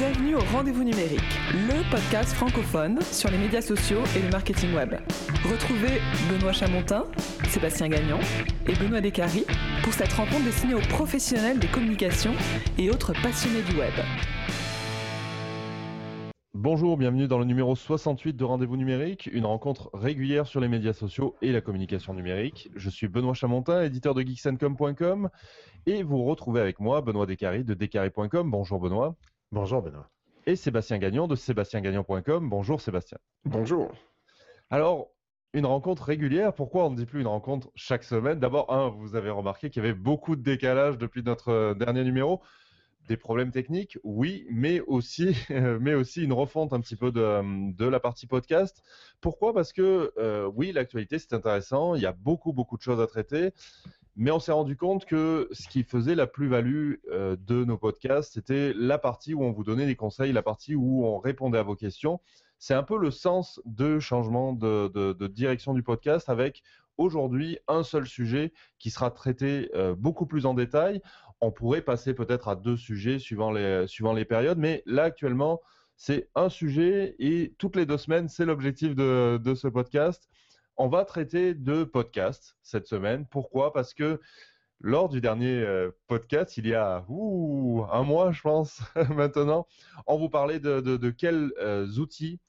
Bienvenue au Rendez-vous numérique, le podcast francophone sur les médias sociaux et le marketing web. Retrouvez Benoît Chamontin, Sébastien Gagnon et Benoît Descaries pour cette rencontre destinée aux professionnels des communications et autres passionnés du web. Bonjour, bienvenue dans le numéro 68 de Rendez-vous numérique, une rencontre régulière sur les médias sociaux et la communication numérique. Je suis Benoît Chamontin, éditeur de geeksencom.com et vous retrouvez avec moi Benoît Descaries de descaries.com. Bonjour Benoît. Bonjour Benoît. Et Sébastien Gagnon de sébastiengagnon.com. Bonjour Sébastien. Bonjour. Alors, une rencontre régulière, pourquoi on ne dit plus une rencontre chaque semaine? D'abord, un, vous avez remarqué qu'il y avait beaucoup de décalage depuis notre dernier numéro. Des problèmes techniques, oui, mais aussi, mais aussi une refonte un petit peu de, de la partie podcast. Pourquoi? Parce que euh, oui, l'actualité c'est intéressant, il y a beaucoup beaucoup de choses à traiter, mais on s'est rendu compte que ce qui faisait la plus-value euh, de nos podcasts, c'était la partie où on vous donnait des conseils, la partie où on répondait à vos questions. C'est un peu le sens de changement de, direction du podcast avec aujourd'hui un seul sujet qui sera traité euh, beaucoup plus en détail. On pourrait passer peut-être à deux sujets suivant les, périodes, mais là actuellement, c'est un sujet et toutes les deux semaines, c'est l'objectif de ce podcast on va traiter de podcast cette semaine. Pourquoi? Parce que lors du dernier euh, podcast, il y a un mois, je pense, maintenant, on vous parlait de, quels euh, outils,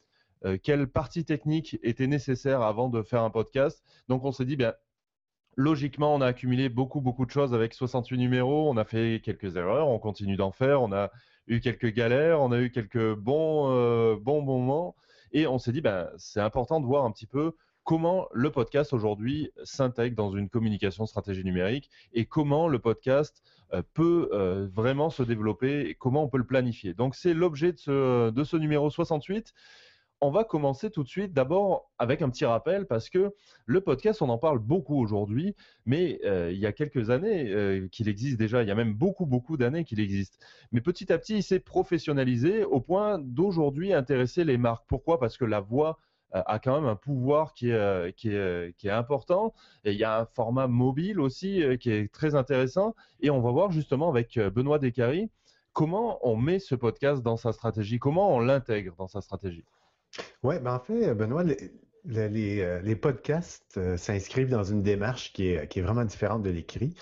euh, quelles parties techniques étaient nécessaires avant de faire un podcast. Donc, on s'est dit, bien, logiquement, on a accumulé beaucoup, beaucoup de choses avec 68 numéros. On a fait quelques erreurs, on continue d'en faire. On a eu quelques galères, on a eu quelques bons, bons moments. Et on s'est dit, ben, c'est important de voir un petit peu comment le podcast aujourd'hui s'intègre dans une communication stratégie numérique et comment le podcast euh, peut euh, vraiment se développer et comment on peut le planifier. Donc c'est l'objet de ce, numéro 68 on va commencer tout de suite d'abord avec un petit rappel parce que le podcast, on en parle beaucoup aujourd'hui, mais euh, il y a quelques années qu'il existe déjà, il y a même beaucoup, beaucoup d'années qu'il existe. Mais petit à petit, il s'est professionnalisé au point d'aujourd'hui intéresser les marques. Pourquoi? Parce que la voix a quand même un pouvoir qui est, euh, qui est, euh, qui est important. Et il y a un format mobile aussi qui est très intéressant. Et on va voir justement avec Benoît Descaries comment on met ce podcast dans sa stratégie, comment on l'intègre dans sa stratégie. Oui, ben en fait, Benoît, les, les, podcasts s'inscrivent dans une démarche qui est, vraiment différente de l'écrit.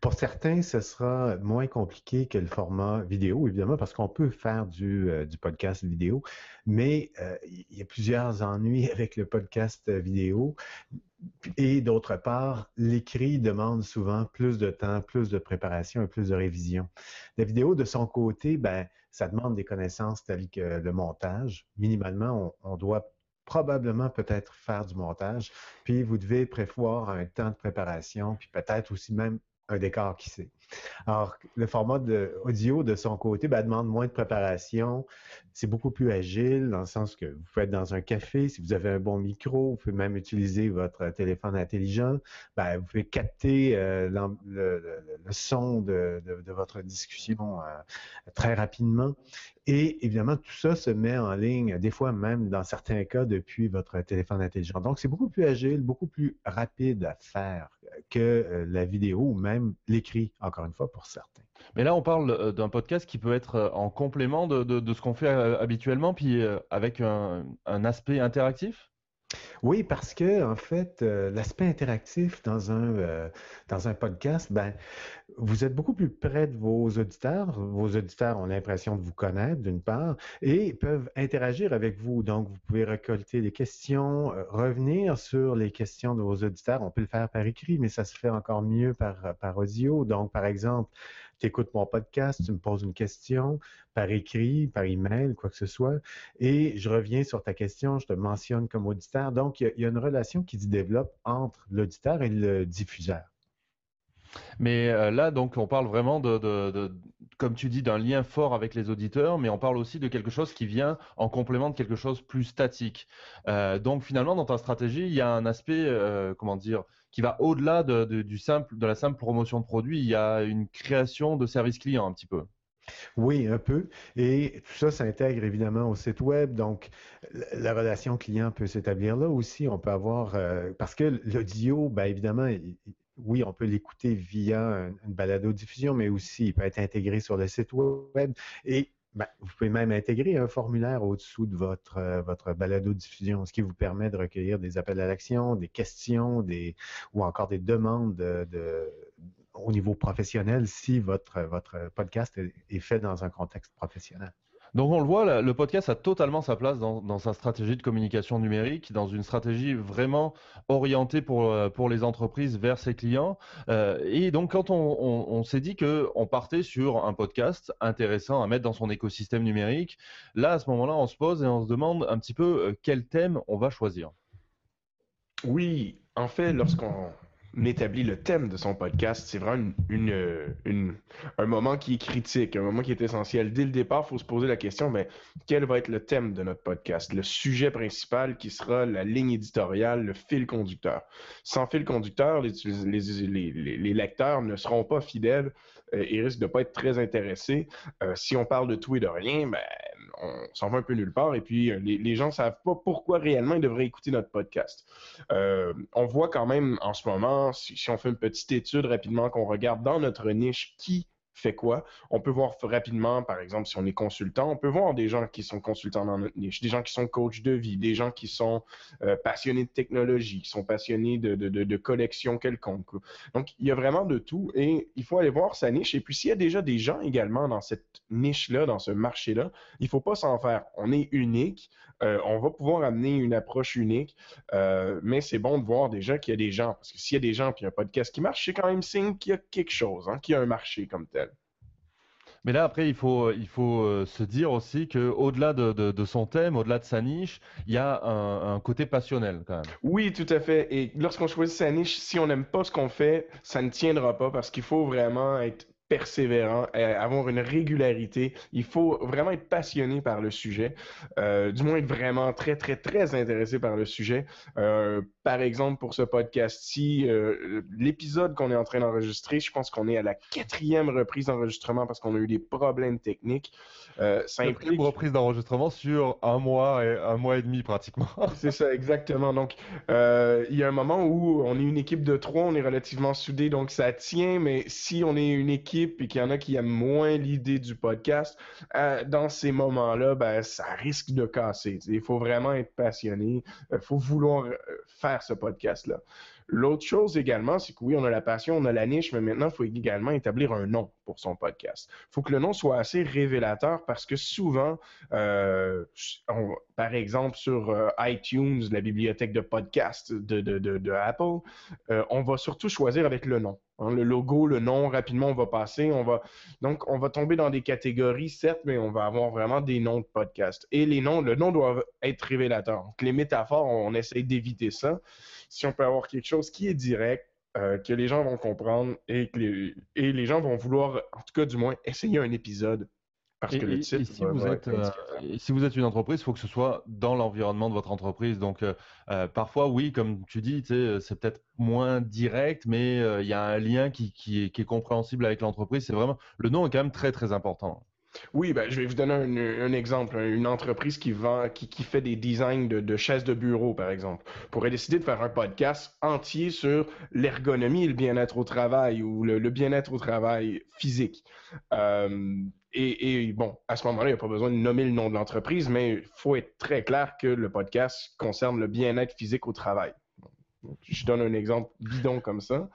Pour certains, ce sera moins compliqué que le format vidéo, évidemment, parce qu'on peut faire du, du podcast vidéo, mais il y a plusieurs ennuis avec le podcast vidéo. Et d'autre part, l'écrit demande souvent plus de temps, plus de préparation et plus de révision. La vidéo, de son côté, ben, ça demande des connaissances telles que le montage. Minimalement, on, on doit probablement peut-être faire du montage, puis vous devez prévoir un temps de préparation, puis peut-être aussi même un décor qui sait. Alors, le format audio de son côté ben, demande moins de préparation. C'est beaucoup plus agile dans le sens que vous pouvez être dans un café, si vous avez un bon micro, vous pouvez même utiliser votre téléphone intelligent. Ben, vous pouvez capter euh, le, son de, votre discussion euh, très rapidement. Et évidemment, tout ça se met en ligne, des fois même dans certains cas depuis votre téléphone intelligent. Donc, c'est beaucoup plus agile, beaucoup plus rapide à faire que euh, la vidéo ou même l'écrit, encore une fois, pour certains. Mais là, on parle euh, d'un podcast qui peut être euh, en complément de, ce qu'on fait habituellement, puis avec un aspect interactif? Oui, parce que en fait, euh, l'aspect interactif dans un euh, dans un podcast, ben, vous êtes beaucoup plus près de vos auditeurs. Vos auditeurs ont l'impression de vous connaître d'une part et peuvent interagir avec vous. Donc, vous pouvez récolter des questions, euh, revenir sur les questions de vos auditeurs. On peut le faire par écrit, mais ça se fait encore mieux par par audio. Donc, par exemple, tu écoutes mon podcast, tu me poses une question par écrit, par email, quoi que ce soit, et je reviens sur ta question, je te mentionne comme auditeur. Donc, il y, a une relation qui se développe entre l'auditeur et le diffuseur. Mais euh, là, donc, on parle vraiment de, comme tu dis, d'un lien fort avec les auditeurs, mais on parle aussi de quelque chose qui vient en complément de quelque chose plus statique. Euh, donc, finalement, dans ta stratégie, il y a un aspect, euh, comment dire, qui va au-delà de, du simple, de la simple promotion de produits. Il y a une création de service client un petit peu. Oui, un peu. Et tout ça s'intègre évidemment au site web. Donc, la relation client peut s'établir là aussi. On peut avoir, euh, parce que l'audio, bien évidemment, oui, on peut l'écouter via une balado-diffusion, mais aussi il peut être intégré sur le site web. Et Ben, vous pouvez même intégrer un formulaire au-dessous de votre, euh, votre balado-diffusion, ce qui vous permet de recueillir des appels à l'action, des questions, ou encore des demandes de, au niveau professionnel si votre podcast est fait dans un contexte professionnel. Donc on le voit, le podcast a totalement sa place dans, sa stratégie de communication numérique, dans une stratégie vraiment orientée pour, euh, pour les entreprises vers ses clients. Euh, et donc quand on, s'est dit qu'on partait sur un podcast intéressant à mettre dans son écosystème numérique, là à ce moment-là on se pose et on se demande un petit peu euh, quel thème on va choisir. Oui, en fait, lorsqu'on établit le thème de son podcast, c'est vraiment une, un moment qui est critique, un moment qui est essentiel. Dès le départ, il faut se poser la question, mais quel va être le thème de notre podcast, le sujet principal qui sera la ligne éditoriale, le fil conducteur. Sans fil conducteur, les, les, lecteurs ne seront pas fidèles euh, et risquent de ne pas être très intéressés. Euh, si on parle de tout et de rien, ben, on s'en va un peu nulle part et puis euh, les, gens ne savent pas pourquoi réellement ils devraient écouter notre podcast. On voit quand même en ce moment, si on fait une petite étude rapidement, qu'on regarde dans notre niche qui fait quoi. On peut voir rapidement, par exemple, si on est consultant, on peut voir des gens qui sont consultants dans notre niche, des gens qui sont coachs de vie, des gens qui sont euh, passionnés de technologie, qui sont passionnés de, de, de, collection quelconque. Donc, il y a vraiment de tout et il faut aller voir sa niche. Et puis, s'il y a déjà des gens également dans cette niche-là, dans ce marché-là, il ne faut pas s'en faire. On est unique. Euh, on va pouvoir amener une approche unique, euh, mais c'est bon de voir déjà qu'il y a des gens. Parce que s'il y a des gens et un podcast qui marche, c'est quand même signe qu'il y a quelque chose, hein, qu'il y a un marché comme tel. Mais là, après, il faut, il faut euh, se dire aussi qu'au-delà de, de, son thème, au-delà de sa niche, il y a un, un, côté passionnel quand même. Oui, tout à fait. Et lorsqu'on choisit sa niche, si on n'aime pas ce qu'on fait, ça ne tiendra pas parce qu'il faut vraiment être persévérant, euh, avoir une régularité. Il faut vraiment être passionné par le sujet, euh, du moins être vraiment très, très, très intéressé par le sujet. Euh, par exemple, pour ce podcast-ci, l'épisode qu'on est en train d'enregistrer, je pense qu'on est à la quatrième reprise d'enregistrement parce qu'on a eu des problèmes techniques. ça implique... Une reprise d'enregistrement sur un mois et un mois et demi pratiquement. C'est ça, exactement. Donc, il y a un moment où on est une équipe de trois, on est relativement soudés, donc ça tient, mais si on est une équipe et qu'il y en a qui aiment moins l'idée du podcast, euh, dans ces moments-là, ben, ça risque de casser. Il faut vraiment être passionné. Il faut vouloir euh, faire ce podcast-là. L'autre chose également, c'est que oui, on a la passion, on a la niche, mais maintenant, il faut également établir un nom pour son podcast. Il faut que le nom soit assez révélateur parce que souvent, euh, par exemple, sur euh, iTunes, la bibliothèque de podcasts de, Apple, euh, on va surtout choisir avec le nom. Hein, le logo, le nom, rapidement, on va passer. On va... Donc, on va tomber dans des catégories, certes, mais on va avoir vraiment des noms de podcasts. Et les noms, le nom doit être révélateur. Donc, les métaphores, on, essaye d'éviter ça si on peut avoir quelque chose qui est direct, euh, que les gens vont comprendre et que les gens vont vouloir, en tout cas du moins, essayer un épisode. Parce que le titre. si, vous êtes, euh, si vous êtes une entreprise, il faut que ce soit dans l'environnement de votre entreprise. Donc, euh, parfois, oui, comme tu dis, c'est peut-être moins direct, mais il y a un lien qui, qui, est, qui est compréhensible avec l'entreprise. C'est vraiment. Le nom est quand même très, très important. Oui, ben, je vais vous donner un, exemple. Une entreprise qui vend, qui, qui fait des designs de, chaises de bureau, par exemple, pourrait décider de faire un podcast entier sur l'ergonomie et le bien-être au travail ou le, bien-être au travail physique. Euh, et, bon, à ce moment-là, il n'y a pas besoin de nommer le nom de l'entreprise, mais il faut être très clair que le podcast concerne le bien-être physique au travail. Je donne un exemple bidon comme ça.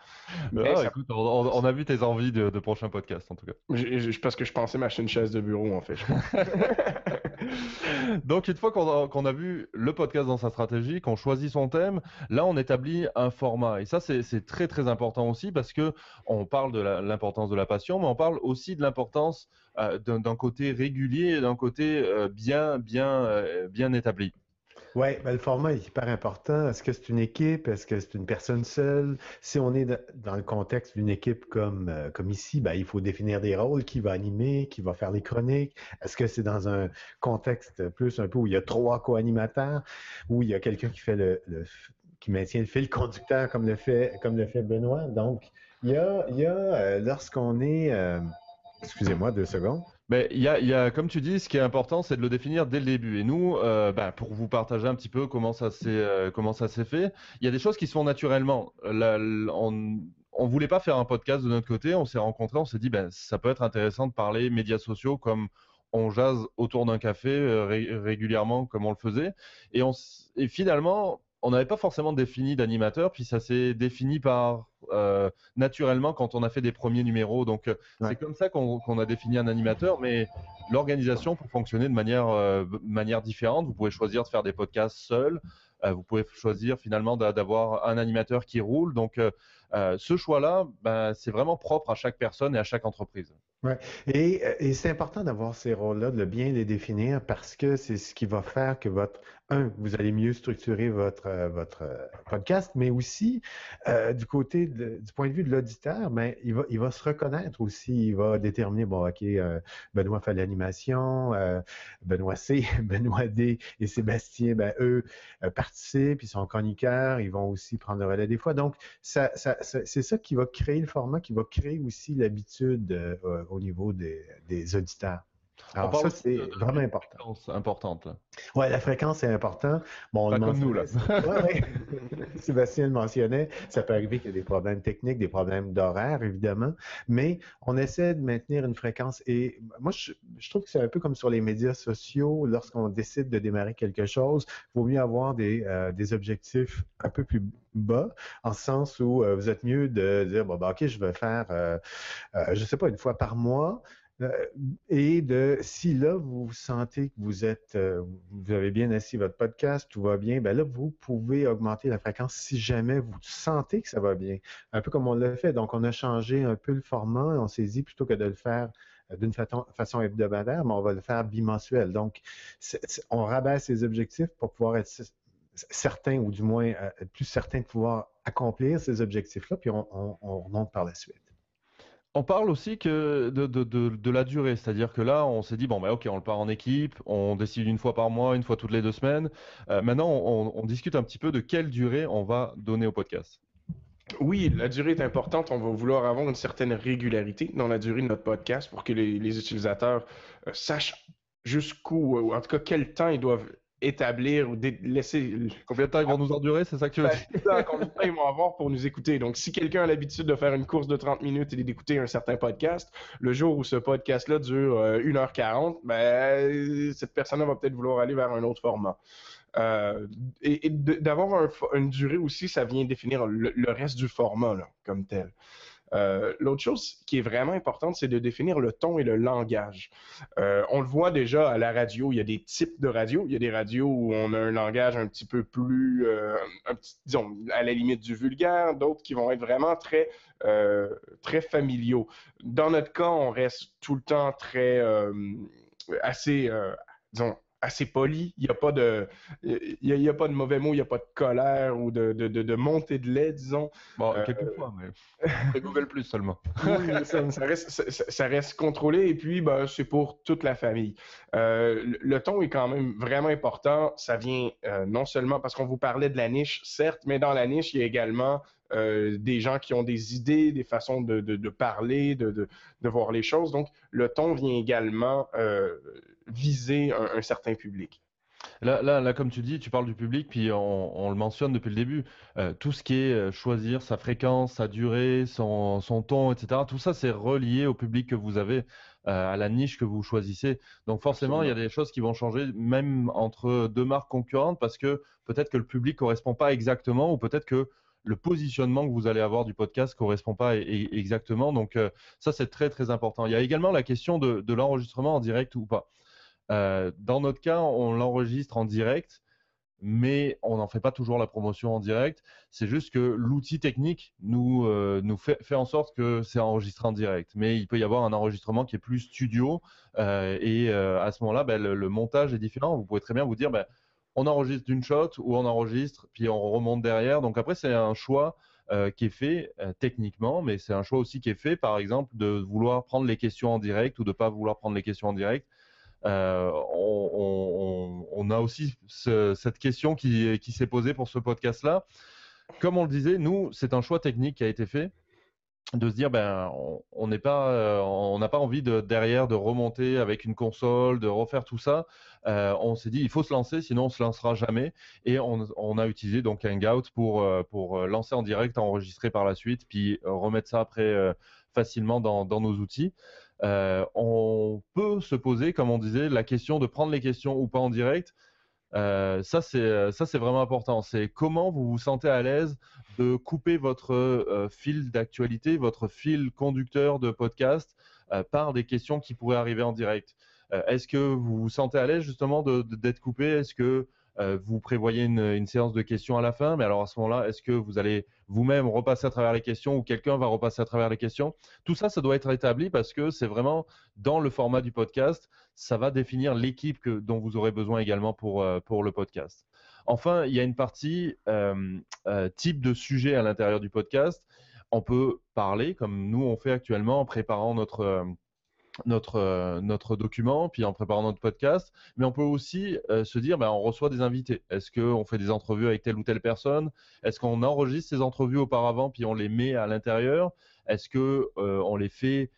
Ah, écoute, on, a vu tes envies de, prochain podcast en tout cas. Je, parce que je pensais m'acheter une chaise de bureau en fait. Donc une fois qu'on a, vu le podcast dans sa stratégie, qu'on choisit son thème, là on établit un format. Et ça c'est très très important aussi parce que on parle de l'importance de la passion, mais on parle aussi de l'importance euh, d'un côté régulier et d'un côté euh, bien bien euh, bien établi. Oui, ben, le format est hyper important. Est-ce que c'est une équipe? Est-ce que c'est une personne seule? Si on est dans le contexte d'une équipe comme, euh, comme ici, ben, il faut définir des rôles, qui va animer, qui va faire les chroniques? Est-ce que c'est dans un contexte plus un peu où il y a trois co-animateurs, où il y a quelqu'un qui fait le, qui maintient le fil conducteur comme le fait, comme le fait Benoît? Donc, il y a, il y a euh, lorsqu'on est, euh, excusez-moi deux secondes. Mais il y a, comme tu dis, ce qui est important, c'est de le définir dès le début. Et nous, euh, bah, pour vous partager un petit peu comment ça s'est euh, comment ça s'est fait, il y a des choses qui se font naturellement. on, ne voulait pas faire un podcast de notre côté. On s'est rencontrés, on s'est dit, ben, ça peut être intéressant de parler médias sociaux comme on jase autour d'un café régulièrement comme on le faisait. On, et finalement, on n'avait pas forcément défini d'animateur, puis ça s'est défini par naturellement quand on a fait des premiers numéros. Donc c'est comme ça qu'on a défini un animateur, mais l'organisation peut fonctionner de manière, manière différente. Vous pouvez choisir de faire des podcasts seul. vous pouvez choisir finalement d'avoir un animateur qui roule. Donc ce choix-là, ben, c'est vraiment propre à chaque personne et à chaque entreprise. Ouais. Et, et c'est important d'avoir ces rôles-là, de bien les définir parce que c'est ce qui va faire que votre un, vous allez mieux structurer votre, euh, votre euh, podcast, mais aussi euh, du côté, du point de vue de l'auditeur, ben, il, va, il va se reconnaître aussi. Il va déterminer, bon, OK, Benoît fait l'animation, Benoît C, Benoît D et Sébastien, ben, eux participent, ils sont chroniqueurs, ils vont aussi prendre le relais des fois. Donc, ça, ça, c'est ça qui va créer le format, qui va créer aussi l'habitude au niveau des, des auditeurs. Alors ça, c'est vraiment important. importante. Oui, la fréquence est importante. Bon, Pas comme nous, là. ouais, Sébastien le mentionnait, ça peut arriver qu'il y ait des problèmes techniques, des problèmes d'horaire, évidemment, mais on essaie de maintenir une fréquence. Et moi, je, trouve que c'est un peu comme sur les médias sociaux, lorsqu'on décide de démarrer quelque chose, il vaut mieux avoir des, euh, des objectifs un peu plus bas, en ce sens où euh, vous êtes mieux de dire, bon, ben, OK, je vais faire, euh, je ne sais pas, une fois par mois, euh, et de si là vous sentez que vous êtes euh, vous avez bien assis votre podcast, tout va bien, ben là vous pouvez augmenter la fréquence si jamais vous sentez que ça va bien. Un peu comme on l'a fait. Donc on a changé un peu le format, on s'est dit plutôt que de le faire euh, d'une façon, hebdomadaire, mais on va le faire bimensuel. Donc on rabaisse les objectifs pour pouvoir être certain ou du moins être plus certain de pouvoir accomplir ces objectifs-là, puis on remonte par la suite. On parle aussi que de, la durée, c'est-à-dire que là, on s'est dit, bon, bah, ok, on le part en équipe, on décide une fois par mois, une fois toutes les deux semaines. Euh, maintenant, on, discute un petit peu de quelle durée on va donner au podcast. Oui, la durée est importante. On va vouloir avoir une certaine régularité dans la durée de notre podcast pour que les, utilisateurs euh, sachent jusqu'où, ou en tout cas quel temps ils doivent établir ou laisser. Combien de temps ils vont nous endurer, c'est ça que tu veux ben, dire? combien de temps ils vont avoir pour nous écouter? Donc, si quelqu'un a l'habitude de faire une course de 30 minutes et d'écouter un certain podcast, le jour où ce podcast-là dure 1h40, euh, ben, cette personne-là va peut-être vouloir aller vers un autre format. Euh, et, d'avoir une durée aussi, ça vient définir le, le reste du format là, comme tel. Euh, l'autre chose qui est vraiment importante, c'est de définir le ton et le langage. Euh, on le voit déjà à la radio, il y a des types de radio. Il y a des radios où on a un langage un petit peu plus, euh, disons, à la limite du vulgaire, d'autres qui vont être vraiment très, très familiaux. Dans notre cas, on reste tout le temps très, assez, disons, assez poli. Il n'y a, pas de, il y a, pas de mauvais mots, il n'y a pas de colère ou de, de, de, montée de lait, disons. Bon, euh, quelquefois, mais Google Plus seulement. oui, ça, reste, ça, reste, contrôlé et puis ben, c'est pour toute la famille. Euh, le, ton est quand même vraiment important. Ça vient euh, non seulement parce qu'on vous parlait de la niche, certes, mais dans la niche, il y a également des gens qui ont des idées, des façons de, de, de parler, de, de, voir les choses. Donc, le ton vient également viser un, certain public. Là, là, là, comme tu dis, tu parles du public, puis on, le mentionne depuis le début. Euh, tout ce qui est euh, choisir sa fréquence, sa durée, son, son ton, etc., tout ça, c'est relié au public que vous avez, euh, à la niche que vous choisissez. Donc forcément, il y a des choses qui vont changer, même entre deux marques concurrentes, parce que peut-être que le public correspond pas exactement, ou peut-être que le positionnement que vous allez avoir du podcast correspond pas exactement. Donc ça, c'est très très important. Il y a également la question de, l'enregistrement en direct ou pas. Euh, dans notre cas, on l'enregistre en direct, mais on n'en fait pas toujours la promotion en direct. C'est juste que l'outil technique nous, euh, fait, en sorte que c'est enregistré en direct. Mais il peut y avoir un enregistrement qui est plus studio, euh, et à ce moment-là, ben, le, montage est différent. Vous pouvez très bien vous dire, ben, on enregistre d'une shot ou on enregistre, puis on remonte derrière. Donc après, c'est un choix qui est fait techniquement, mais c'est un choix aussi qui est fait, par exemple, de vouloir prendre les questions en direct ou de ne pas vouloir prendre les questions en direct. Euh, on, a aussi cette question qui, s'est posée pour ce podcast-là. Comme on le disait, nous, c'est un choix technique qui a été fait de se dire ben on n'est pas euh, on n'a pas envie de derrière de remonter avec une console de refaire tout ça. Euh, on s'est dit il faut se lancer sinon on se lancera jamais. Et on, a utilisé donc Hangout pour pour lancer en direct enregistrer par la suite puis remettre ça après facilement dans, dans, nos outils. On peut se poser, comme on disait, la question de prendre les questions ou pas en direct. Ça, c'est vraiment important. C'est comment vous vous sentez à l'aise de couper votre fil d'actualité, votre fil conducteur de podcast par des questions qui pourraient arriver en direct. Est-ce que vous vous sentez à l'aise justement d'être coupé? Est-ce que euh, vous prévoyez une, séance de questions à la fin, mais alors à ce moment-là, est-ce que vous allez vous-même repasser à travers les questions ou quelqu'un va repasser à travers les questions? Tout ça, ça doit être établi parce que c'est vraiment dans le format du podcast, ça va définir l'équipe dont vous aurez besoin également pour, euh, pour le podcast. Enfin, il y a une partie euh, type de sujet à l'intérieur du podcast. On peut parler, comme nous on fait actuellement en préparant notre notre, euh, notre document, puis en préparant notre podcast, mais on peut aussi euh, se dire, ben, on reçoit des invités. Est-ce qu'on fait des entrevues avec telle ou telle personne? Est-ce qu'on enregistre ces entrevues auparavant, puis on les met à l'intérieur? Est-ce qu'on euh, on les fait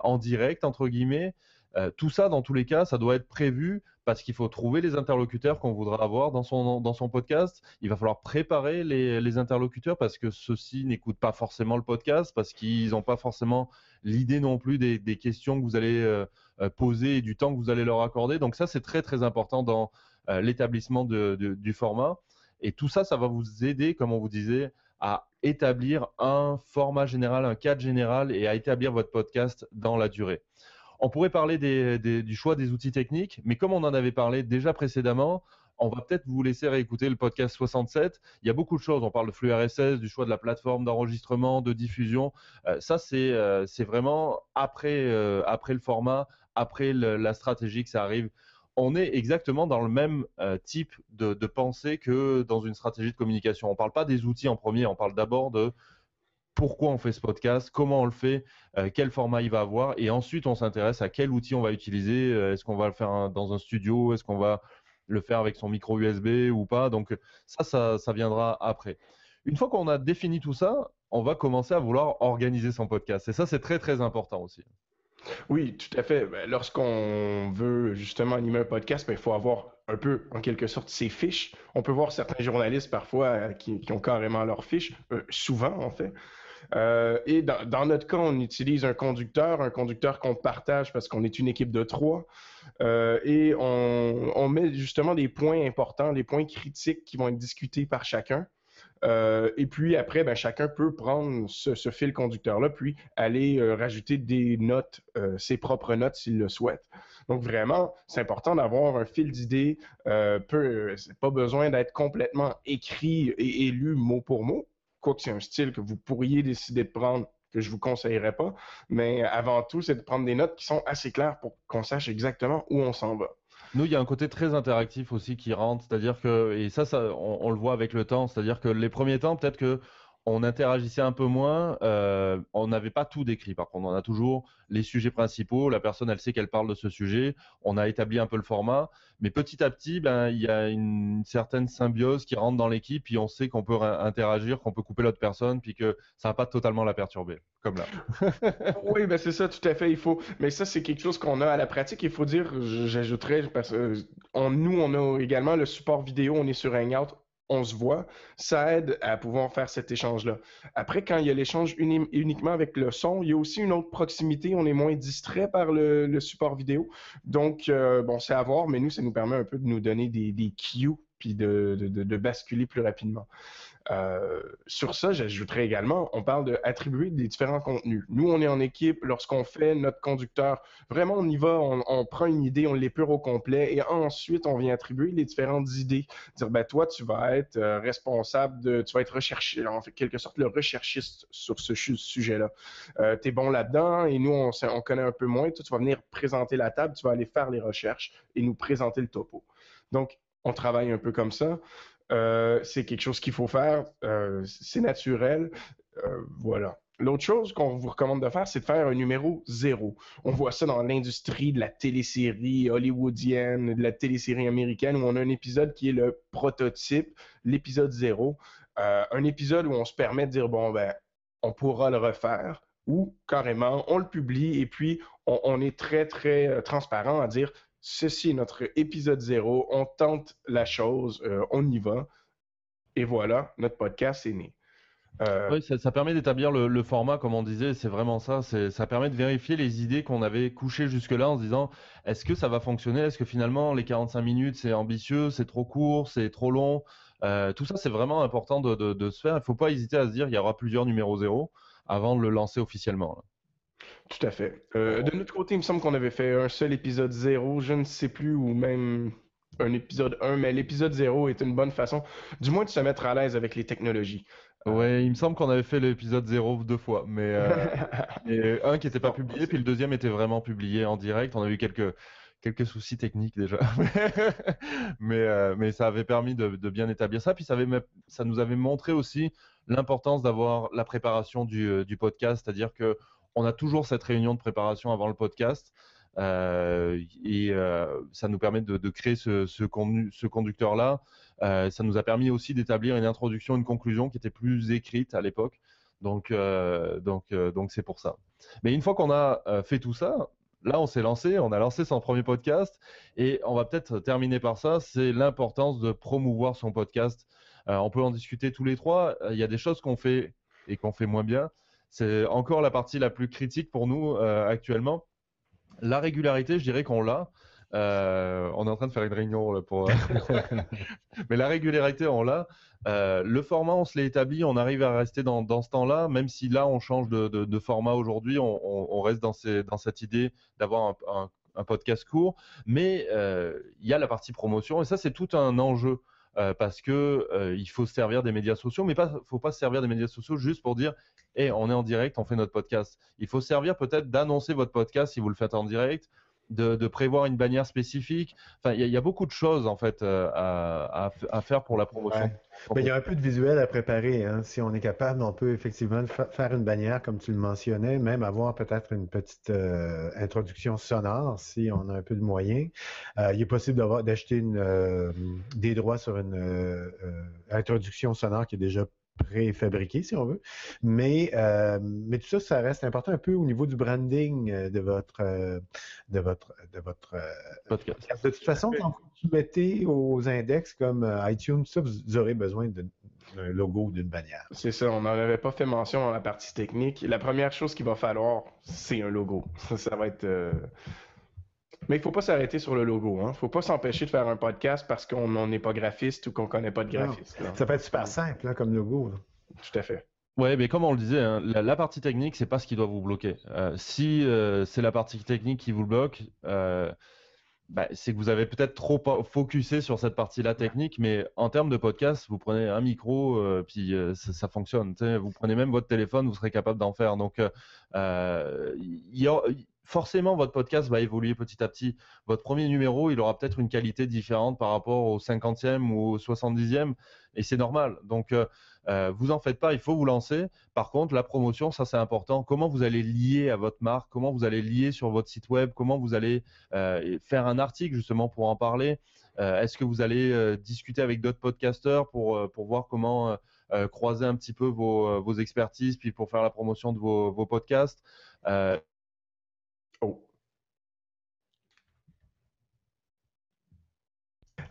en direct, entre guillemets? Tout ça, dans tous les cas, ça doit être prévu parce qu'il faut trouver les interlocuteurs qu'on voudra avoir dans son, dans son podcast. Il va falloir préparer les, les interlocuteurs parce que ceux-ci n'écoutent pas forcément le podcast, parce qu'ils n'ont pas forcément l'idée non plus des, des, questions que vous allez euh, euh, poser et du temps que vous allez leur accorder. Donc ça, c'est très très important dans euh, l'établissement de, du format. Et tout ça, ça va vous aider, comme on vous disait, à établir un format général, un cadre général et à établir votre podcast dans la durée. On pourrait parler du choix des outils techniques, mais comme on en avait parlé déjà précédemment, on va peut-être vous laisser réécouter le podcast 67. Il y a beaucoup de choses. On parle de flux RSS, du choix de la plateforme d'enregistrement, de diffusion. Euh, ça, euh, c'est vraiment après, euh, après le format, après la stratégie que ça arrive. On est exactement dans le même type de, de, pensée que dans une stratégie de communication. On ne parle pas des outils en premier, on parle d'abord de pourquoi on fait ce podcast, comment on le fait, euh, quel format il va avoir, et ensuite on s'intéresse à quel outil on va utiliser. Euh, est-ce qu'on va le faire dans un studio, est-ce qu'on va le faire avec son micro USB ou pas. Donc ça, ça, viendra après. Une fois qu'on a défini tout ça, on va commencer à vouloir organiser son podcast. Et ça, c'est très très important aussi. Oui, tout à fait. Ben, lorsqu'on veut justement animer un podcast, ben, il faut avoir un peu, en quelque sorte, ses fiches. On peut voir certains journalistes parfois euh, qui, ont carrément leurs fiches, souvent en fait. Euh, et dans, notre cas, on utilise un conducteur, un conducteur qu'on partage parce qu'on est une équipe de trois. Euh, et on, met justement des points importants, des points critiques qui vont être discutés par chacun. Euh, et puis après, ben, chacun peut prendre ce, fil conducteur-là, puis aller rajouter des notes, ses propres notes s'il le souhaite. Donc vraiment, c'est important d'avoir un fil d'idées. peu, pas besoin d'être complètement écrit et, et lu mot pour mot quoique c'est un style que vous pourriez décider de prendre, que je vous conseillerais pas. Mais avant tout, c'est de prendre des notes qui sont assez claires pour qu'on sache exactement où on s'en va. Nous, il y a un côté très interactif aussi qui rentre, c'est-à-dire que, et ça, ça on, le voit avec le temps, c'est-à-dire que les premiers temps, peut-être que on interagissait un peu moins. Euh, on n'avait pas tout décrit. Par contre, on a toujours les sujets principaux. La personne, elle sait qu'elle parle de ce sujet. On a établi un peu le format. Mais petit à petit, ben, il y a une certaine symbiose qui rentre dans l'équipe. Puis on sait qu'on peut interagir, qu'on peut couper l'autre personne, puis que ça va pas totalement la perturber. Comme là. oui, ben c'est ça, tout à fait. Il faut. Mais ça, c'est quelque chose qu'on a à la pratique. Il faut dire, j'ajouterais, parce que nous, on a également le support vidéo. On est sur Hangout on se voit, ça aide à pouvoir faire cet échange-là. Après, quand il y a l'échange uniquement avec le son, il y a aussi une autre proximité. On est moins distrait par le, support vidéo. Donc, euh, bon, c'est à voir, mais nous, ça nous permet un peu de nous donner des, des cues puis de, basculer plus rapidement. Euh, sur ça, j'ajouterais également, on parle d'attribuer des différents contenus. Nous, on est en équipe, lorsqu'on fait notre conducteur, vraiment, on y va, on, prend une idée, on l'épure au complet, et ensuite, on vient attribuer les différentes idées. Dire, ben, toi, tu vas être euh, responsable de, tu vas être recherché, en quelque sorte, le recherchiste sur ce sujet-là. Euh, tu es bon là-dedans, et nous, on, on connaît un peu moins. Toi, tu vas venir présenter la table, tu vas aller faire les recherches et nous présenter le topo. Donc, on travaille un peu comme ça. Euh, c'est quelque chose qu'il faut faire. Euh, c'est naturel. Euh, voilà. L'autre chose qu'on vous recommande de faire, c'est de faire un numéro zéro. On voit ça dans l'industrie de la télésérie hollywoodienne, de la télésérie américaine, où on a un épisode qui est le prototype, l'épisode zéro. un épisode où on se permet de dire, bon, ben, on pourra le refaire, ou carrément, on le publie et puis on, on est très, très transparent à dire, ceci est notre épisode zéro, on tente la chose, euh, on y va. Et voilà, notre podcast est né. Euh, oui, ça, permet d'établir le, format, comme on disait, c'est vraiment ça. Ça permet de vérifier les idées qu'on avait couchées jusque-là en se disant est-ce que ça va fonctionner? Est-ce que finalement les 45 minutes c'est ambitieux, c'est trop court, c'est trop long? Euh, Tout ça, c'est vraiment important de, se faire. Il ne faut pas hésiter à se dire qu'il y aura plusieurs numéros zéro avant de le lancer officiellement. Tout à fait. Euh, de notre côté, il me semble qu'on avait fait un seul épisode zéro, je ne sais plus, ou même un épisode 1, mais l'épisode 0 est une bonne façon, du moins de se mettre à l'aise avec les technologies. Ouais, il me semble qu'on avait fait l'épisode 0 deux fois, mais euh, un qui n'était pas publié, puis le deuxième était vraiment publié en direct. On a eu quelques, quelques soucis techniques déjà, mais, euh, mais ça avait permis de, bien établir ça. Puis ça, avait, ça nous avait montré aussi l'importance d'avoir la préparation du, euh, du podcast, c'est-à-dire que on a toujours cette réunion de préparation avant le podcast. Euh, et euh, ça nous permet de, créer ce, ce, conducteur-là. Euh, ça nous a permis aussi d'établir une introduction, une conclusion qui était plus écrite à l'époque. Donc, donc, donc c'est pour ça. Mais une fois qu'on a fait tout ça, là, on s'est lancé, on a lancé son premier podcast et on va peut-être terminer par ça. C'est l'importance de promouvoir son podcast. on peut en discuter tous les trois. Il y a des choses qu'on fait et qu'on fait moins bien. C'est encore la partie la plus critique pour nous actuellement. La régularité, je dirais qu'on l'a. Euh, on est en train de faire une réunion pour. Mais la régularité, on l'a. Euh, le format, on se l'est établi, on arrive à rester dans, ce temps-là, même si là, on change de, format aujourd'hui, on, reste dans, cette idée d'avoir un, podcast court. Mais euh, il y a la partie promotion, et ça, c'est tout un enjeu. Parce que il faut se servir des médias sociaux, mais ne faut pas se servir des médias sociaux juste pour dire et on est en direct, on fait notre podcast. Il faut servir peut-être d'annoncer votre podcast si vous le faites en direct, de, prévoir une bannière spécifique. Enfin, il y, a beaucoup de choses en fait euh, à, faire pour la promotion. il y a un peu de visuel à préparer. Hein. Si on est capable, on peut effectivement faire une bannière, comme tu le mentionnais, même avoir peut-être une petite euh, introduction sonore si on a un peu de moyens. Euh, il est possible d'acheter des droits sur une introduction sonore qui est déjà préfabriqué, si on veut. Mais, euh, mais tout ça, ça reste important un peu au niveau du branding euh, de votre, euh, de votre, de votre podcast. De toute façon, quand vous mettez aux index comme iTunes, ça, vous aurez besoin d'un logo ou d'une bannière. C'est ça, on n'en avait pas fait mention dans la partie technique. La première chose qu'il va falloir, c'est un logo. Ça, ça va être mais il ne faut pas s'arrêter sur le logo. Il hein. ne faut pas s'empêcher de faire un podcast parce qu'on n'est pas graphiste ou qu'on ne connaît pas de graphiste. Ça peut être super simple hein, comme logo. Tout à fait. Oui, mais comme on le disait, hein, la, partie technique, c'est pas ce qui doit vous bloquer. Euh, si euh, c'est la partie technique qui vous bloque, euh, bah, c'est que vous avez peut-être trop focusé sur cette partie-là technique, mais en termes de podcast, vous prenez un micro, puis ça, fonctionne. Vous prenez même votre téléphone, vous serez capable d'en faire. Donc, il y, a, forcément, votre podcast va évoluer petit à petit. Votre premier numéro, il aura peut-être une qualité différente par rapport au 50e ou au 70e, et c'est normal. Donc, euh, euh, vous en faites pas, il faut vous lancer. Par contre, la promotion, ça c'est important. Comment vous allez lier à votre marque? Comment vous allez lier sur votre site web? Comment vous allez euh, faire un article justement pour en parler? Est-ce que vous allez discuter avec d'autres podcasteurs pour, voir comment croiser un petit peu vos, expertises, puis pour faire la promotion de vos podcasts?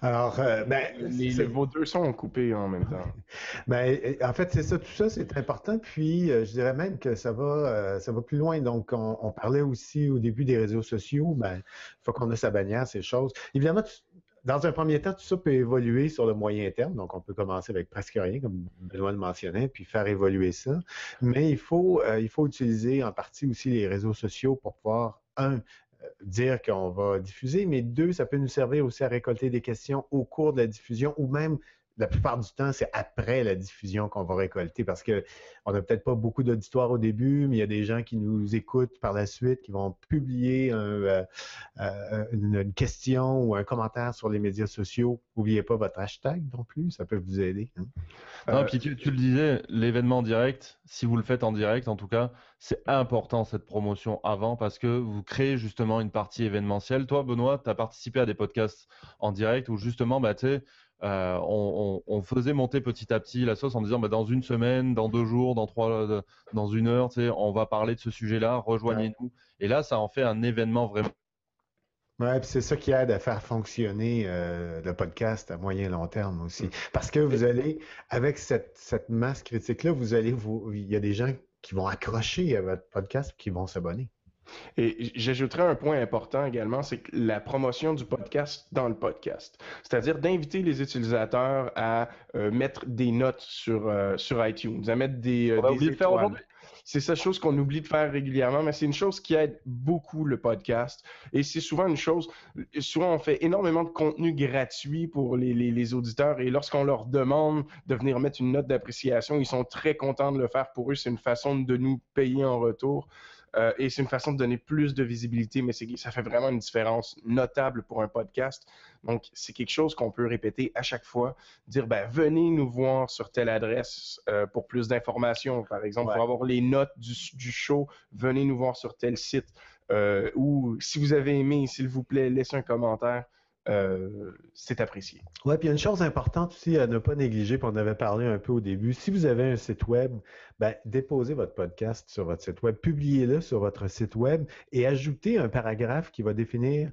Alors, euh, ben, les, vos deux sont coupés en même temps. Ben, en fait, c'est ça, tout ça, c'est important. Puis, euh, je dirais même que ça va, euh, ça va plus loin. Donc, on, parlait aussi au début des réseaux sociaux. Ben, il faut qu'on ait sa bannière, ces choses. Évidemment, dans un premier temps, tout ça peut évoluer sur le moyen terme. Donc, on peut commencer avec presque rien, comme Benoît le mentionnait, puis faire évoluer ça. Mais il faut, il faut utiliser en partie aussi les réseaux sociaux pour pouvoir un, euh, dire qu'on va diffuser, mais deux, ça peut nous servir aussi à récolter des questions au cours de la diffusion ou même la plupart du temps, c'est après la diffusion qu'on va récolter parce qu'on n'a peut-être pas beaucoup d'auditoire au début, mais il y a des gens qui nous écoutent par la suite, qui vont publier euh, euh, une, question ou un commentaire sur les médias sociaux. N'oubliez pas votre hashtag non plus, ça peut vous aider. Hein. Non, puis tu, le disais, l'événement direct, si vous le faites en direct, en tout cas, c'est important cette promotion avant parce que vous créez justement une partie événementielle. Toi, Benoît, tu as participé à des podcasts en direct où justement, bah, tu sais, euh, on, faisait monter petit à petit la sauce en disant bah, dans une semaine, dans deux jours, dans trois, euh, dans une heure, on va parler de ce sujet-là, rejoignez-nous. Et là, ça en fait un événement vraiment. Ouais, c'est ça qui aide à faire fonctionner euh, le podcast à moyen et long terme aussi. Mm. Parce que vous allez, avec cette, cette masse critique-là, vous allez vous. Il y a des gens qui vont accrocher à votre podcast qui vont s'abonner. Et j'ajouterais un point important également, c'est la promotion du podcast dans le podcast. C'est-à-dire d'inviter les utilisateurs à euh, mettre des notes sur, euh, sur iTunes, à mettre des, euh, des étoiles. C'est cette chose qu'on oublie de faire régulièrement, mais c'est une chose qui aide beaucoup le podcast. Et c'est souvent une chose, souvent on fait énormément de contenu gratuit pour les, les, les auditeurs et lorsqu'on leur demande de venir mettre une note d'appréciation, ils sont très contents de le faire pour eux. C'est une façon de nous payer en retour. Euh, et c'est une façon de donner plus de visibilité, mais ça fait vraiment une différence notable pour un podcast. Donc, c'est quelque chose qu'on peut répéter à chaque fois. Dire, ben, venez nous voir sur telle adresse euh, pour plus d'informations. Par exemple, pour avoir les notes du, du, show, venez nous voir sur tel site. Euh, ou si vous avez aimé, s'il vous plaît, laissez un commentaire. Euh, c'est apprécié. Oui, puis une chose importante aussi à ne pas négliger, puis on avait parlé un peu au début. Si vous avez un site web, ben, déposez votre podcast sur votre site web, publiez-le sur votre site web et ajoutez un paragraphe qui va définir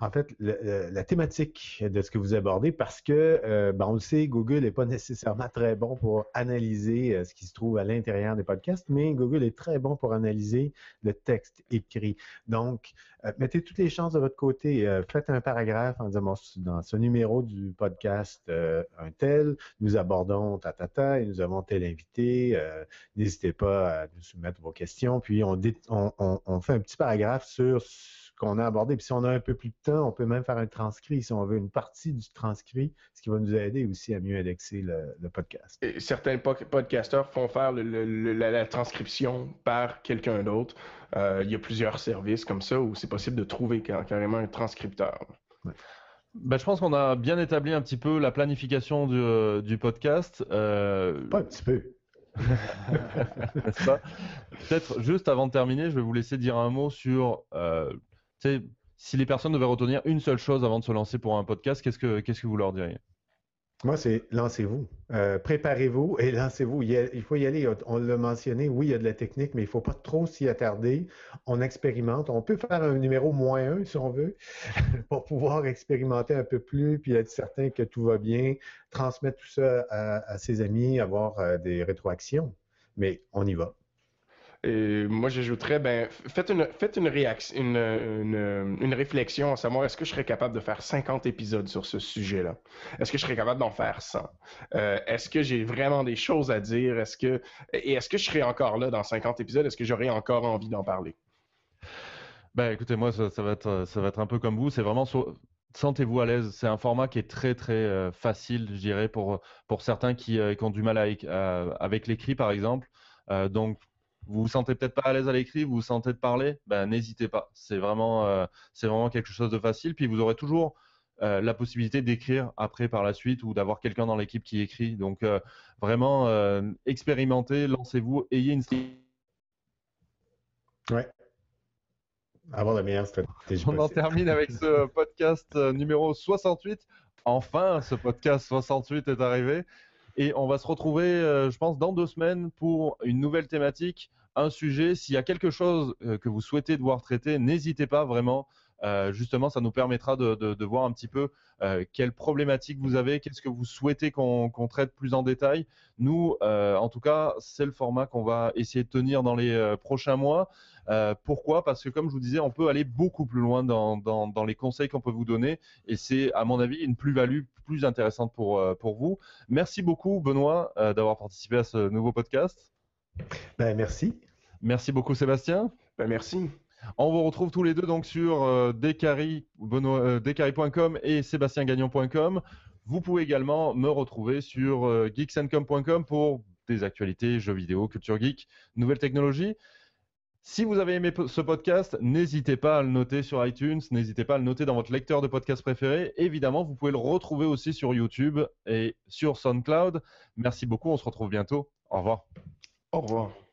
en fait la thématique de ce que vous abordez parce que, euh, ben, on le sait, Google n'est pas nécessairement très bon pour analyser euh, ce qui se trouve à l'intérieur des podcasts, mais Google est très bon pour analyser le texte écrit. Donc, euh, mettez toutes les chances de votre côté. Euh, faites un paragraphe en disant dans ce numéro du podcast euh, un tel, nous abordons ta ta ta et nous avons tel invité. N'hésitez pas à nous soumettre vos questions. Puis on, on, on fait un petit paragraphe sur qu'on a abordé. Puis si on a un peu plus de temps, on peut même faire un transcrit si on veut une partie du transcrit, ce qui va nous aider aussi à mieux indexer le, podcast. Et certains podcasteurs font faire la, transcription par quelqu'un d'autre. Euh, il y a plusieurs services comme ça où c'est possible de trouver carrément un transcripteur. Ben, je pense qu'on a bien établi un petit peu la planification du, euh, podcast. Euh... Pas un petit peu. Peut-être juste avant de terminer, je vais vous laisser dire un mot sur euh, si les personnes devaient retenir une seule chose avant de se lancer pour un podcast, qu'est-ce que, vous leur diriez? Moi, c'est lancez-vous. Euh, préparez-vous et lancez-vous. Il, faut y aller. On l'a mentionné, oui, il y a de la technique, mais il ne faut pas trop s'y attarder. On expérimente. On peut faire un numéro moins un, si on veut, pour pouvoir expérimenter un peu plus, puis être certain que tout va bien, transmettre tout ça à, ses amis, avoir euh, des rétroactions. Mais on y va. Moi, j'ajouterais, ben, faites une, réflexion à savoir est-ce que je serais capable de faire 50 épisodes sur ce sujet-là? Est-ce que je serais capable d'en faire 100? Euh, est-ce que j'ai vraiment des choses à dire? Est-ce que, et est-ce que je serais encore là dans 50 épisodes? Est-ce que j'aurais encore envie d'en parler? Ben, écoutez, moi, ça, va être, ça va être un peu comme vous. C'est vraiment sentez-vous à l'aise. C'est un format qui est très très euh, facile, je dirais, pour, pour certains qui, euh, ont du mal avec l'écrit, par exemple. donc, vous vous sentez peut-être pas à l'aise à l'écrit, vous vous sentez de parler, ben n'hésitez pas. C'est vraiment, euh, c'est vraiment quelque chose de facile. Puis vous aurez toujours euh, la possibilité d'écrire après par la suite ou d'avoir quelqu'un dans l'équipe qui écrit. Donc euh, vraiment expérimentez, lancez-vous, ayez une Ouais. Avoir la meilleure stratégie. On en termine avec ce podcast numéro 68. Enfin, ce podcast 68 est arrivé. Et on va se retrouver, je pense, dans deux semaines pour une nouvelle thématique un sujet. S'il y a quelque chose euh, que vous souhaitez devoir traiter, n'hésitez pas vraiment. Euh, justement, ça nous permettra de, voir un petit peu euh, quelles problématiques vous avez, qu'est-ce que vous souhaitez qu'on traite plus en détail. Nous, en tout cas, c'est le format qu'on va essayer de tenir dans les prochains mois. pourquoi? Parce que, comme je vous disais, on peut aller beaucoup plus loin dans, dans les conseils qu'on peut vous donner et c'est, à mon avis, une plus-value plus intéressante pour, pour vous. Merci beaucoup, Benoît, d'avoir participé à ce nouveau podcast. Ben, merci. Merci beaucoup Sébastien. Ben, merci. On vous retrouve tous les deux donc sur euh, decari.com euh, et sébastiengagnon.com. Vous pouvez également me retrouver sur euh, geeksandcom.com pour des actualités, jeux vidéo, culture geek, nouvelles technologies. Si vous avez aimé ce podcast, n'hésitez pas à le noter sur iTunes, n'hésitez pas à le noter dans votre lecteur de podcast préféré. Évidemment, vous pouvez le retrouver aussi sur YouTube et sur SoundCloud. Merci beaucoup, on se retrouve bientôt. Au revoir. Au revoir.